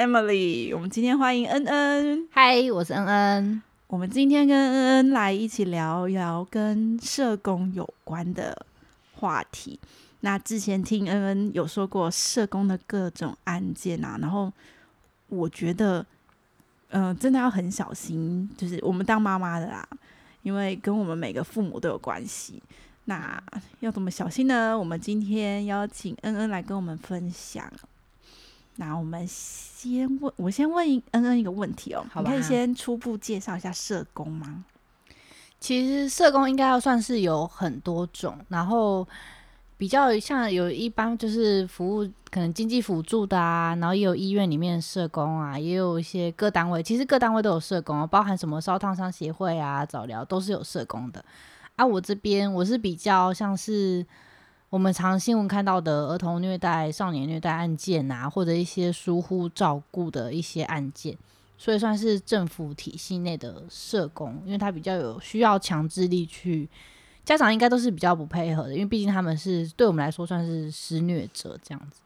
Emily。我们今天欢迎恩恩。嗨，我是恩恩。我们今天跟恩恩来一起聊一聊跟社工有关的话题。那之前听恩恩有说过社工的各种案件啊，然后我觉得，嗯，真的要很小心，就是我们当妈妈的啦，因为跟我们每个父母都有关系。那要怎么小心呢？我们今天邀请恩恩来跟我们分享。那我们先问，我先问恩恩一个问题哦，你可以先初步介绍一下社工吗？其实社工应该要算是有很多种，然后。比较像有一般就是服务可能经济辅助的啊，然后也有医院里面的社工啊，也有一些各单位，其实各单位都有社工，包含什么烧烫伤协会啊、早疗都是有社工的。啊，我这边我是比较像是我们常新闻看到的儿童虐待、少年虐待案件啊，或者一些疏忽照顾的一些案件，所以算是政府体系内的社工，因为他比较有需要强制力去。家长应该都是比较不配合的，因为毕竟他们是对我们来说算是施虐者这样子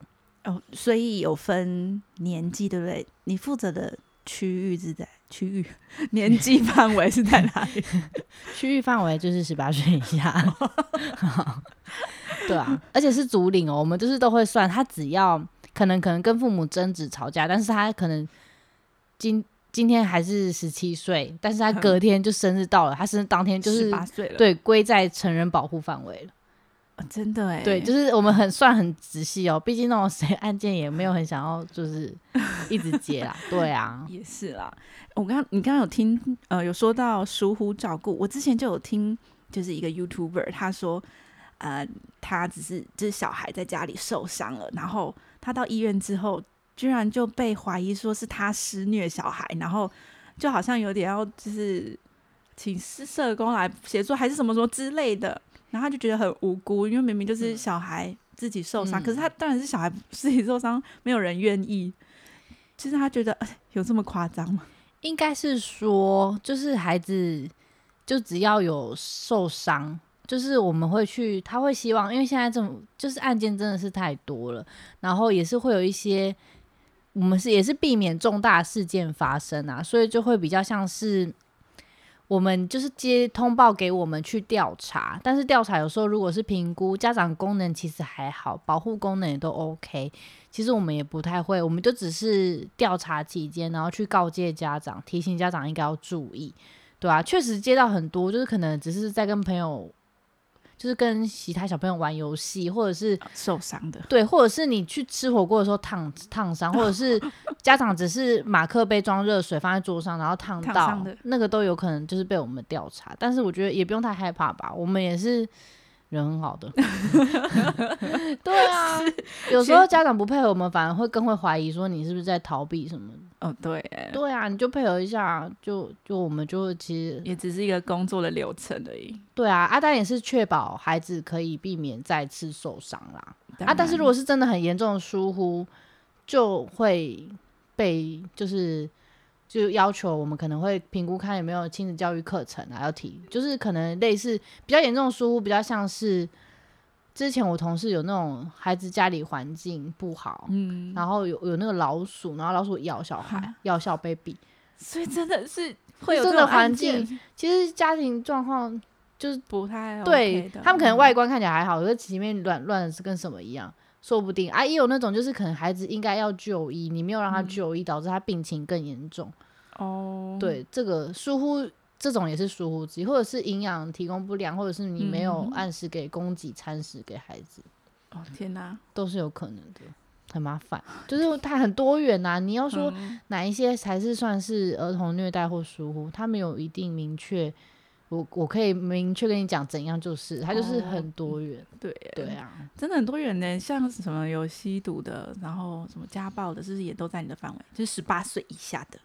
哦，所以有分年纪，对不对？你负责的区域是在区域 年纪范围是在哪里？区域范围就是十八岁以下，对啊，而且是竹领哦，我们就是都会算，他只要可能可能跟父母争执吵架，但是他可能今。今天还是十七岁，但是他隔天就生日到了，他生日当天就是十八岁了，对，归在成人保护范围了。真的哎，对，就是我们很算很仔细哦，毕竟那种谁 案件也没有很想要，就是 一直接啦。对啊，也是啦。我刚你刚刚有听呃有说到疏忽照顾，我之前就有听，就是一个 YouTuber 他说，呃，他只是就是小孩在家里受伤了，然后他到医院之后。居然就被怀疑说是他施虐小孩，然后就好像有点要就是请社工来协助，还是什么什么之类的，然后他就觉得很无辜，因为明明就是小孩自己受伤，可是他当然是小孩自己受伤，没有人愿意。其实他觉得有这么夸张吗？应该是说，就是孩子就只要有受伤，就是我们会去，他会希望，因为现在这种就是案件真的是太多了，然后也是会有一些。我们是也是避免重大事件发生啊，所以就会比较像是我们就是接通报给我们去调查，但是调查有时候如果是评估家长功能其实还好，保护功能也都 OK，其实我们也不太会，我们就只是调查期间，然后去告诫家长，提醒家长应该要注意，对啊，确实接到很多，就是可能只是在跟朋友。就是跟其他小朋友玩游戏，或者是受伤的，对，或者是你去吃火锅的时候烫烫伤，或者是 家长只是马克杯装热水放在桌上，然后烫到，那个都有可能就是被我们调查。但是我觉得也不用太害怕吧，我们也是。人很好的，对啊，有时候家长不配合我们，反而会更会怀疑说你是不是在逃避什么？哦，对，对啊，你就配合一下，就就我们就其实也只是一个工作的流程而已。对啊，阿丹也是确保孩子可以避免再次受伤啦。啊，但是如果是真的很严重的疏忽，就会被就是。就要求我们可能会评估看有没有亲子教育课程啊，要提，就是可能类似比较严重的疏忽，比较像是之前我同事有那种孩子家里环境不好，嗯，然后有有那个老鼠，然后老鼠咬小孩，咬小 baby，所以真的是 会有这种环境。其实家庭状况就是不太对，他们可能外观看起来还好，可是里面乱乱的是跟什么一样。说不定啊，也有那种就是可能孩子应该要就医，你没有让他就医，导致他病情更严重。哦，对，这个疏忽这种也是疏忽之一，或者是营养提供不良，或者是你没有按时给供给餐食给孩子。哦天哪，都是有可能的，很麻烦，就是它很多元呐。你要说哪一些才是算是儿童虐待或疏忽，他没有一定明确。我我可以明确跟你讲怎样，就是它就是很多元，对对啊，真的很多元呢。像什么有吸毒的，然后什么家暴的，是不是也都在你的范围？就是十八岁以下的。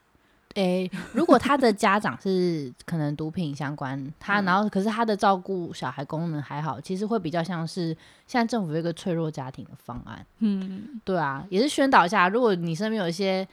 诶，如果他的家长是可能毒品相关，他然后可是他的照顾小孩功能还好，其实会比较像是现在政府有一个脆弱家庭的方案。嗯，对啊，也是宣导一下，如果你身边有一些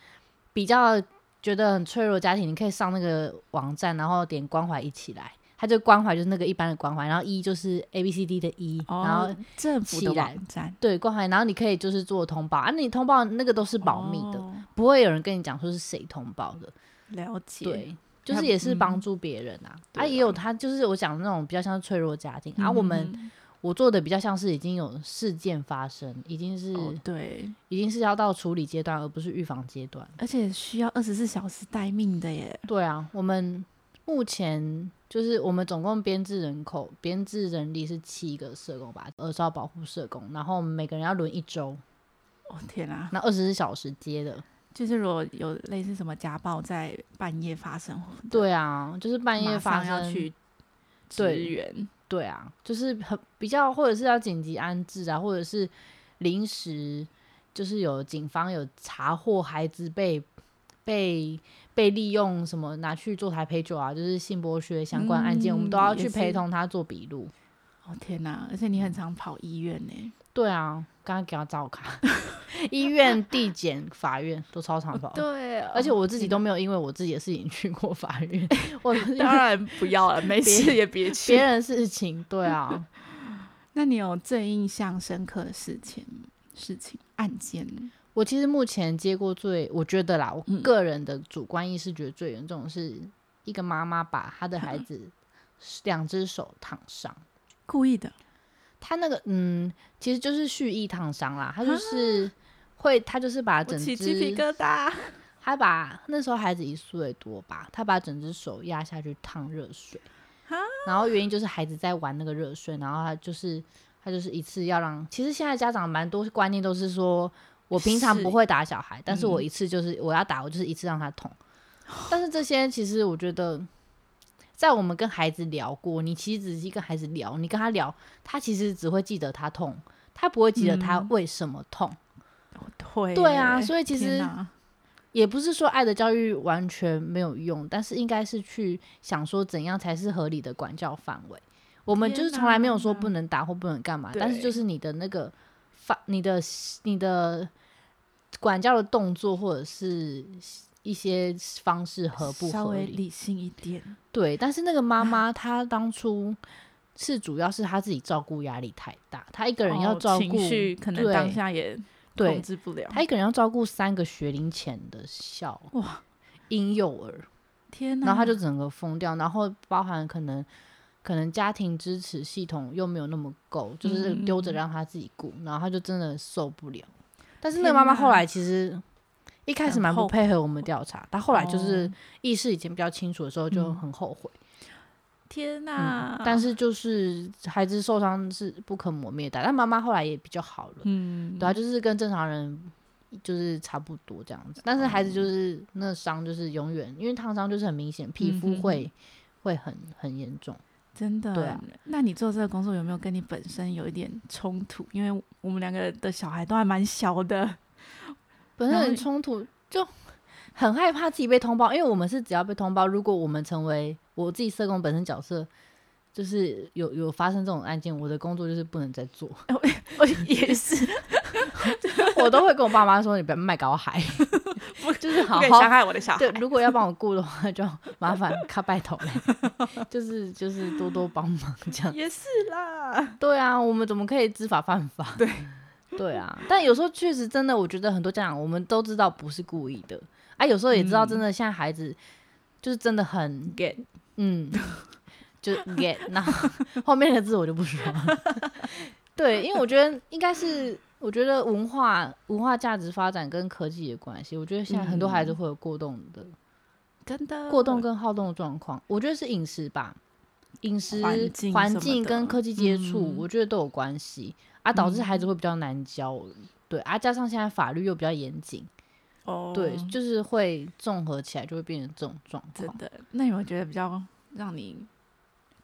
比较觉得很脆弱家庭，你可以上那个网站，然后点关怀一起来。他就关怀就是那个一般的关怀，然后一就是 A B C D 的一，然后政府的网站对关怀，然后你可以就是做通报啊，你通报那个都是保密的，不会有人跟你讲说是谁通报的，了解，对，就是也是帮嗯助别人啊。对啊，也有啊他就是我讲的那种比较像脆弱家庭，啊，我们嗯我做的比较像是已经有事件发生，已经是、哦对，已经是要到处理阶段，而不是预防阶段。而且需要二十四小时待命的耶，对啊，我们目前就是我们总共编制人口编制人力是七个社工吧，儿少保护社工，然后每个人要轮一周，哦天啊，那二十四小时接的。就是如果有类似什么家暴在半夜发生，对啊，就是半夜发生要生，去支对援，对啊，就是很比较或者是要紧急安置啊，或者是临时就是有警方有查获孩子被被被利用什么拿去做台陪酒啊，就是性剥削相关案件，我们都要去陪同他做笔录。哦天哪，而且你很常跑医院呢，对啊，刚刚给他照卡，医院、地检、法院都超常跑。对，而且我自己都没有因为我自己的事情去过法院，我当然不要了，没事也别去别。人的事情，对啊，那你有最印象深刻的事情、事情案件？我其实目前接过最，我觉得啦，我嗯个人的主观意识觉得最严重的是一个妈妈把她的孩子两只手烫伤，故意的，她那个嗯，其实就是蓄意烫伤啦，他就是会，他就是把整只鸡皮只，疙瘩。他把那时候孩子一岁多吧，他把整只手压下去烫热水哈，然后原因就是孩子在玩那个热水，然后他就是他就是一次要让，其实现在家长蛮多观念都是说。我平常不会打小孩，但是我嗯一次就是我要打，我就是一次让他痛。但是这些其实我觉得，在我们跟孩子聊过，你其实仔细跟孩子聊，你跟他聊，他其实只会记得他痛，他不会记得他嗯为什么痛。对啊所以其实也不是说爱的教育完全没有用，但是应该是去想说怎样才是合理的管教范围。我们就是从来没有说不能打或不能干嘛，但是就是你的那个发、你的、你的管教的动作或者是一些方式合不稍合理？微理性一点，对，但是那个妈妈她当初是主要是她自己照顾压力太大，她一个人要哦照顾，情绪，可能当下也控制不了。她一个人要照顾三个学龄前的小哇婴幼儿。天哪！然后她就整个疯掉，然后包含可能可能家庭支持系统又没有那么够，就是嗯丢着让他自己顾，然后他就真的受不了。但是那个妈妈后来其实一开始蛮不配合我们调查，他后来就是哦意识已经比较清楚的时候就嗯很后悔。天嗯哪！，但是就是孩子受伤是不可磨灭的，但妈妈后来也比较好了，嗯，对啊，就是跟正常人就是差不多这样子。但是孩子就是那伤就是永远，因为烫伤就是很明显，皮肤会、会很很严重。真的。对啊那你做这个工作有没有跟你本身有一点冲突？因为我们两个的小孩都还蛮小的。本身很冲突，就很害怕自己被通报，因为我们是只要被通报，如果我们成为我自己社工本身角色，就是有有发生这种案件，我的工作就是不能再做，我也是，我都会跟我爸妈说，你不要卖搞海，就是好不可以伤好。害我的小孩对，。如果要帮我顾的话，就麻烦卡拜头嘞，就是就是多多帮忙这样。也是啦，对啊，我们怎么可以知法犯法？对，对啊，但有时候确实真的，我觉得很多家长我们都知道不是故意的啊，有时候也知道真的现在孩子就是真的很 get 嗯，就 get 那后面的字我就不说了。对，因为我觉得应该是，我觉得文化文化价值发展跟科技的关系，我觉得现在很多孩子嗯。会有过动的、真的过动跟好动的状况，我觉得是饮食吧，饮食环境跟科技接触，嗯。我觉得都有关系啊，导致孩子嗯会比较难教。对啊，加上现在法律又比较严谨，哦，对，就是会综合起来就会变成这种状况。真的。那有没有觉得比较让你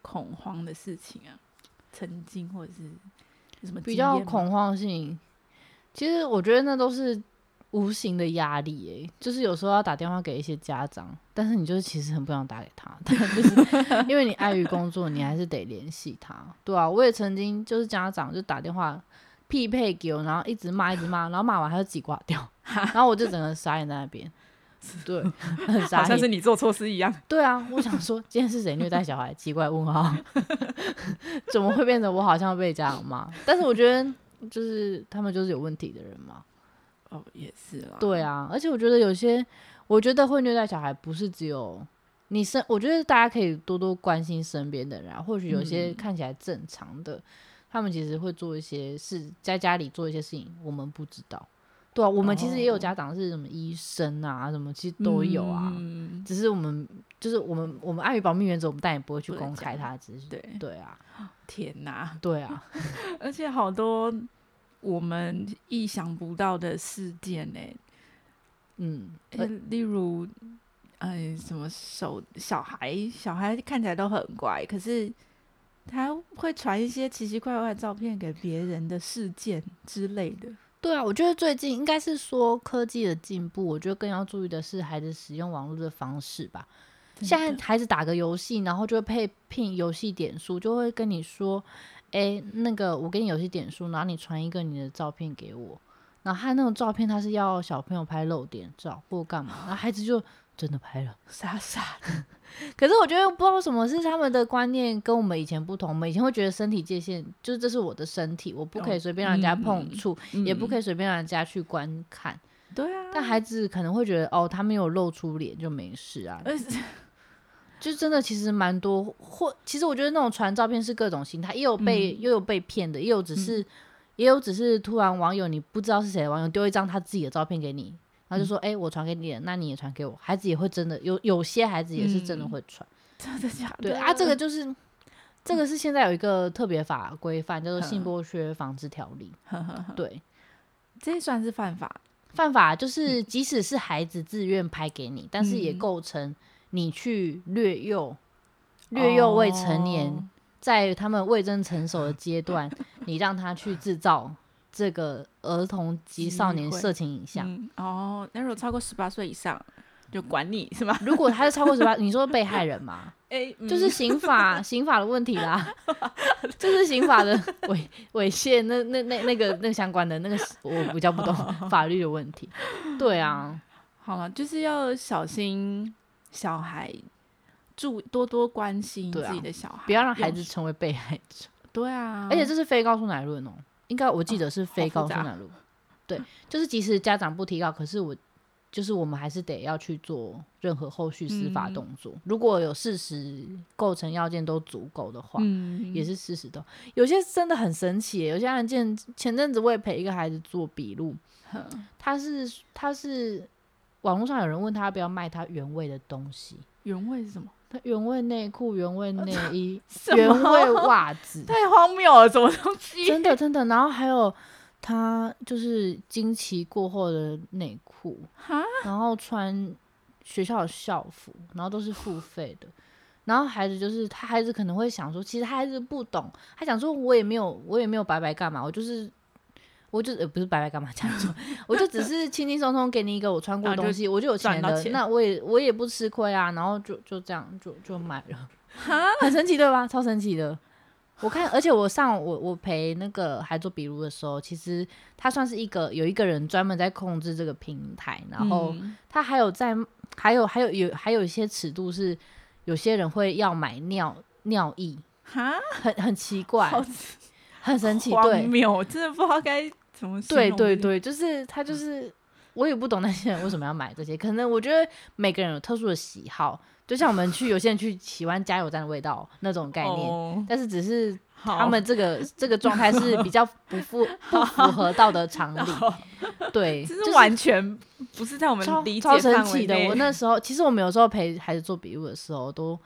恐慌的事情啊？曾经或者是有什么比较恐慌性，其实我觉得那都是无形的压力诶、就是有时候要打电话给一些家长，但是你就是其实很不想打给他，但就是因为你碍于工作，你还是得联系他。对啊，我也曾经就是家长就打电话匹配给我，然后一直骂一直骂，然后骂完他就自己挂掉，然后我就整个傻眼在那边。对，很傻好像是。你做错事一样。对啊，我想说今天是谁虐待小孩？奇怪问号，怎么会变成我好像被家长骂？但是我觉得就是他们就是有问题的人嘛。哦，也是啦。对啊，而且我觉得有些，我觉得会虐待小孩不是只有你身，我觉得大家可以多多关心身边的人啊。或许有些嗯看起来正常的，他们其实会做一些事，在家里做一些事情，我们不知道。对啊，我们其实也有哦家长是什么医生啊，什么其实都有啊。嗯，只是我们就是我们我们碍于保密原则，我们但也不会去公开他的资讯。对，对啊，天哪！对啊，而且好多我们意想不到的事件呢、嗯，呃例如，哎，什么手小孩，小孩看起来都很乖，可是他会传一些奇奇怪怪的照片给别人的事件之类的。对啊，我觉得最近应该是说科技的进步，我觉得更要注意的是孩子使用网络的方式吧。现在孩子打个游戏，然后就会配聘游戏点数，就会跟你说，哎，那个我给你游戏点数，然后你传一个你的照片给我，然后他那种照片他是要小朋友拍露点照或干嘛，然后孩子就真的拍了。傻傻的，可是我觉得不知道为什么是他们的观念跟我们以前不同，我们以前会觉得身体界限就是这是我的身体，我不可以哦随便让人家碰嗯触，也不可以。随便让人家去观看。对啊，但孩子可能会觉得哦，他没有露出脸就没事啊，呃 就真的其实蛮多，或其实我觉得那种传照片是各种心态，也有被、嗯。又有被骗的，也有只是、也有只是突然网友你不知道是谁的网友丢一张他自己的照片给你，然后就说哎、诶我传给你了，那你也传给我，孩子也会真的有有些孩子也是真的嗯。会传，真的假的？对啊，这个就是。这个是现在有一个特别法规范，叫做嗯。性剥削防治条例。对，这算是犯法。犯法就是，即使是孩子自愿拍给你，但是也嗯。构成你去掠幼、掠幼未成年，哦在他们未真成熟的阶段，你让他去制造这个儿童及少年色情影像。嗯哦，那如果超过十八岁以上，就管你是吧？如果他是超过十八，你说被害人嘛，哎、就是刑法刑法的问题啦，就是刑法的猥猥亵那那那那个那相关的那个我比较不懂法律的问题。对啊，好了，就是要小心小孩，注多多关心自己的小孩，不要让孩子成为被害者。对啊，而且这是非告诉乃论哦，应该我记得是非告诉乃论。对，就是即使家长不提告，可是我就是我们还是得要去做任何后续司法嗯动作。如果有事实构成要件都足够的话，嗯也是事实的。有些真的很神奇，有些案件前阵子我也陪一个孩子做笔录，他是他是网络上有人问他要不要卖他原味的东西，原味是什么？他原味内裤、原味内 衣、原味袜子，太荒谬了，什么东西？真的真的。然后还有他就是经期过后的内裤，然后穿学校的校服，然后都是付费的。然后孩子就是他，孩子可能会想说，其实他孩子不懂，他想说我也没有，我也没有白白干嘛，我就是。我就呃不是白白干嘛这样说，我就只是轻轻松松给你一个我穿过的东西，我就有钱了，赚到钱那我也我也不吃亏啊，然后就就这样就就买了，哈，很神奇对吧？超神奇的。我看，而且我上我我陪那个还做笔录的时候，其实他算是一个有一个人专门在控制这个平台，然后嗯他还有在还有还有有还有一些尺度是有些人会要买尿尿液，哈，很很奇怪，很神奇，荒对真的不知道该对对对，就是他就是我也不懂那些人为什么要买这些，可能我觉得每个人有特殊的喜好，就像我们去有些人去喜欢加油站的味道那种概念，哦但是只是他们这个这个状态是比较不符 不符合道德常理，对，这就是完全不是在我们超理解超神范围奇的。我那时候其实我们有时候陪孩子做笔录的时候都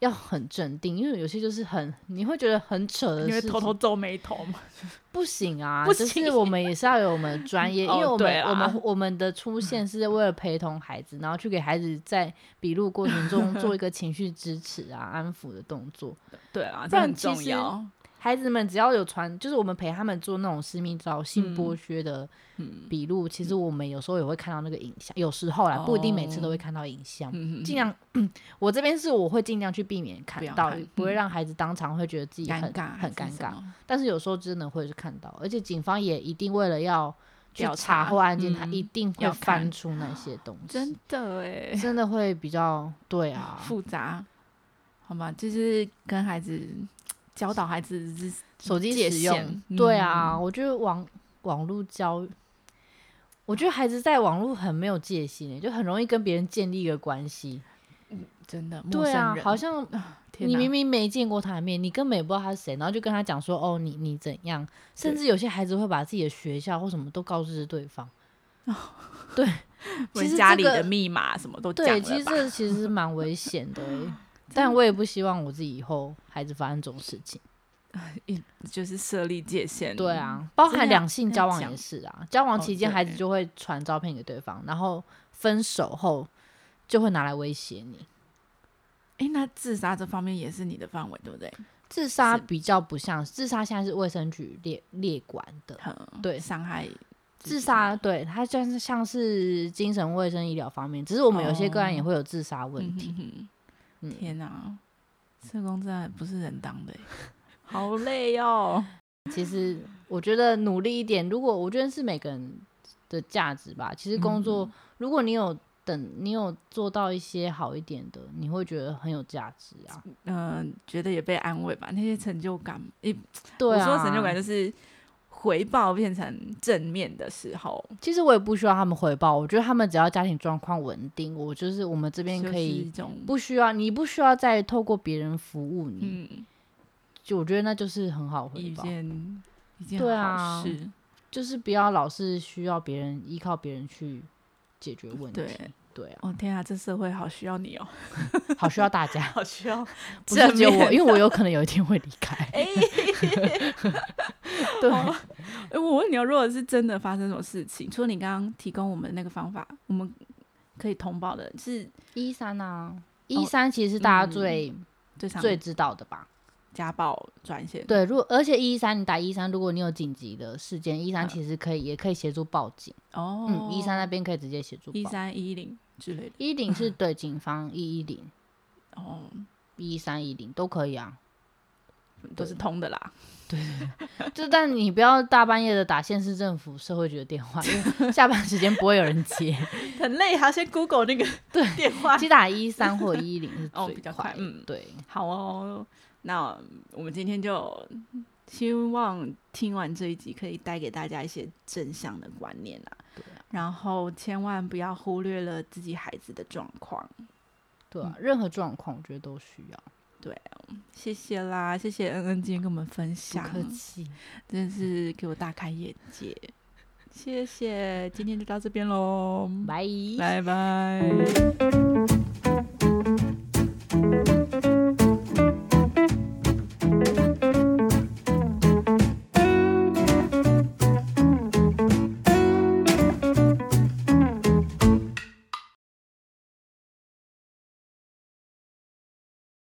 要很镇定，因为有些就是很你会觉得很扯的你会偷偷皱眉头吗？不行啊，不就是行我们也是要有我们的专业，因为哦我们、我们我们的出现是为了陪同孩子，然后去给孩子在笔录过程中做一个情绪支持啊、安抚的动作。对啊，不这很然其实重要。孩子们只要有传，就是我们陪他们做那种私密照、性嗯剥削的嗯笔录，其实我们有时候也会看到那个影像，有时候啦，不一定每次都会看到影像。嗯尽量，我这边是我会尽量去避免看到，不会嗯让孩子当场会觉得自己很尴尬很尴尬。但是有时候真的会是看到，而且警方也一定为了要去调查查获案件，他嗯一定会翻出那些东 西，真的哎，真的会比较对啊。复杂，好吗，就是跟孩子教导孩子手机界使用限，对啊，嗯我觉得网网络教我觉得孩子在网络很没有戒心欸，就很容易跟别人建立一个关系。真的，对啊，好像你明明没见过他的面，你根本也不知道他是谁，然后就跟他讲说，哦，你你怎样，甚至有些孩子会把自己的学校或什么都告知对方。对，其实者家里的密码什么都对，其实这其实是蛮危险的欸，但我也不希望我自己以后孩子发生这种事情。一就是设立界限。对，啊，包含两性交往也是啊，交往哦期间孩子就会传照片给对方，然后分手后就会拿来威胁你。哎，那自杀这方面也是你的范围，对不对？自杀比较不像，自杀现在是卫生局列列管的。嗯，对伤害自杀，对它像是像是精神卫生医疗方面，只是我们有些个案也哦会有自杀问题。嗯哼哼嗯天哪，社工真的不是人当的，好累哦。其实我觉得努力一点，如果我觉得是每个人的价值吧。其实工作，嗯如果你有等你有做到一些好一点的，你会觉得很有价值啊。嗯、觉得也被安慰吧，那些成就感，一对啊，我说成就感就是回报变成正面的时候，其实我也不需要他们回报，我觉得他们只要家庭状况稳定，我就是我们这边可以不需要你不需要再透过别人服务你，嗯，就我觉得那就是很好回一报。件一件对好啊事，就是不要老是需要别人依靠别人去解决问题。对对啊，哦天啊，这社会好需要你哦，好需要大家，好需要不是只有我，因为我有可能有一天会离开。哎、对，哦 哎我问你哦，如果是真的发生什么事情，除了你刚刚提供我们那个方法，我们可以通报的是一三啊，一三其实是大家嗯最、最常最知道的吧？家暴专线，对，如果而且一三你打一三，如果你有紧急的事件，一三嗯其实可以也可以协助报警。哦，嗯，一三那边可以直接协助一报。三一零之类的，一零是 对警方一一零哦，一三一零都可以啊。都是通的啦。对 就但你不要大半夜的打县市政府社会局的电话，因为下班时间不会有人接。很累，还要先 Google 那个对电话其。实打一三或一零是哦比较快嗯对，好哦，那我们今天就希望听完这一集可以带给大家一些正向的观念啊，对啊然后千万不要忽略了自己孩子的状况。对啊，任何状况我觉得都需要。谢谢啦，谢谢恩恩今天跟我们分不享，客气，真的是给我大开眼界。谢谢，今天就到这边喽，拜。拜拜。